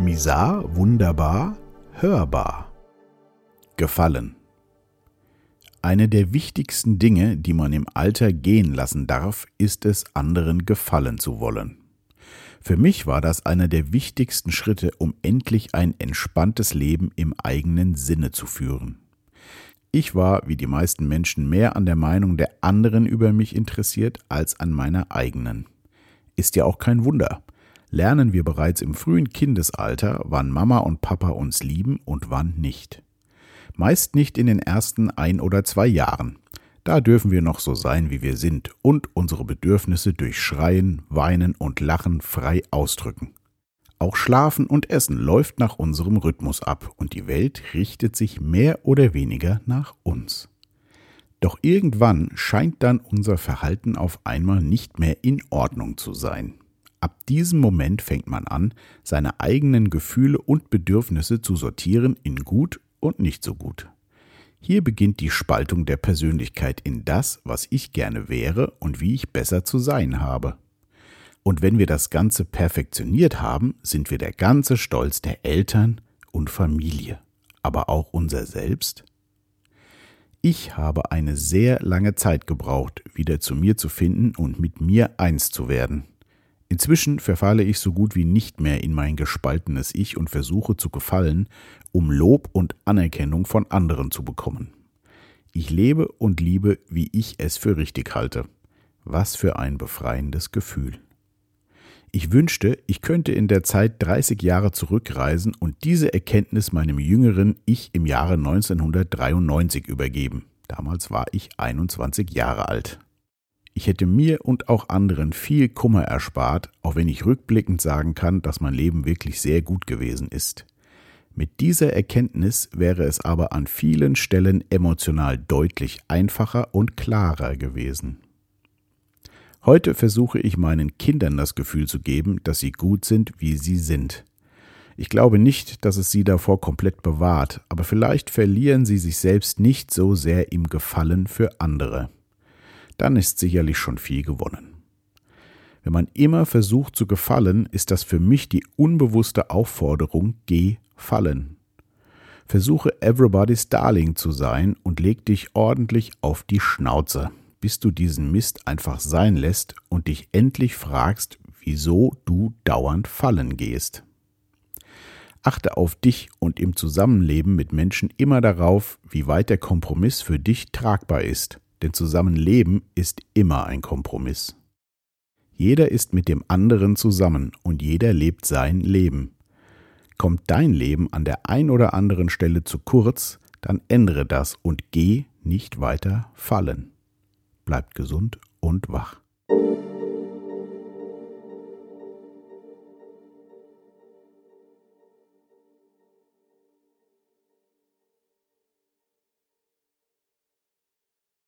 Misar, wunderbar, hörbar. Gefallen. Eine der wichtigsten Dinge, die man im Alter gehen lassen darf, ist es, anderen gefallen zu wollen. Für mich war das einer der wichtigsten Schritte, um endlich ein entspanntes Leben im eigenen Sinne zu führen. Ich war, wie die meisten Menschen, mehr an der Meinung der anderen über mich interessiert als an meiner eigenen. Ist ja auch kein Wunder. Lernen wir bereits im frühen Kindesalter, wann Mama und Papa uns lieben und wann nicht. Meist nicht in den ersten ein oder zwei Jahren. Da dürfen wir noch so sein, wie wir sind und unsere Bedürfnisse durch Schreien, Weinen und Lachen frei ausdrücken. Auch Schlafen und Essen läuft nach unserem Rhythmus ab und die Welt richtet sich mehr oder weniger nach uns. Doch irgendwann scheint dann unser Verhalten auf einmal nicht mehr in Ordnung zu sein. Ab diesem Moment fängt man an, seine eigenen Gefühle und Bedürfnisse zu sortieren in gut und nicht so gut. Hier beginnt die Spaltung der Persönlichkeit in das, was ich gerne wäre und wie ich besser zu sein habe. Und wenn wir das Ganze perfektioniert haben, sind wir der ganze Stolz der Eltern und Familie, aber auch unser Selbst? Ich habe eine sehr lange Zeit gebraucht, wieder zu mir zu finden und mit mir eins zu werden. Inzwischen verfalle ich so gut wie nicht mehr in mein gespaltenes Ich und versuche zu gefallen, um Lob und Anerkennung von anderen zu bekommen. Ich lebe und liebe, wie ich es für richtig halte. Was für ein befreiendes Gefühl. Ich wünschte, ich könnte in der Zeit 30 Jahre zurückreisen und diese Erkenntnis meinem jüngeren Ich im Jahre 1993 übergeben. Damals war ich 21 Jahre alt. Ich hätte mir und auch anderen viel Kummer erspart, auch wenn ich rückblickend sagen kann, dass mein Leben wirklich sehr gut gewesen ist. Mit dieser Erkenntnis wäre es aber an vielen Stellen emotional deutlich einfacher und klarer gewesen. Heute versuche ich meinen Kindern das Gefühl zu geben, dass sie gut sind, wie sie sind. Ich glaube nicht, dass es sie davor komplett bewahrt, aber vielleicht verlieren sie sich selbst nicht so sehr im Gefallen für andere. Dann ist sicherlich schon viel gewonnen. Wenn man immer versucht zu gefallen, ist das für mich die unbewusste Aufforderung, geh fallen. Versuche Everybody's Darling zu sein und leg dich ordentlich auf die Schnauze bis du diesen Mist einfach sein lässt und dich endlich fragst, wieso du dauernd fallen gehst. Achte auf dich und im Zusammenleben mit Menschen immer darauf, wie weit der Kompromiss für dich tragbar ist, denn Zusammenleben ist immer ein Kompromiss. Jeder ist mit dem anderen zusammen und jeder lebt sein Leben. Kommt dein Leben an der ein oder anderen Stelle zu kurz, dann ändere das und geh nicht weiter fallen bleibt gesund und wach.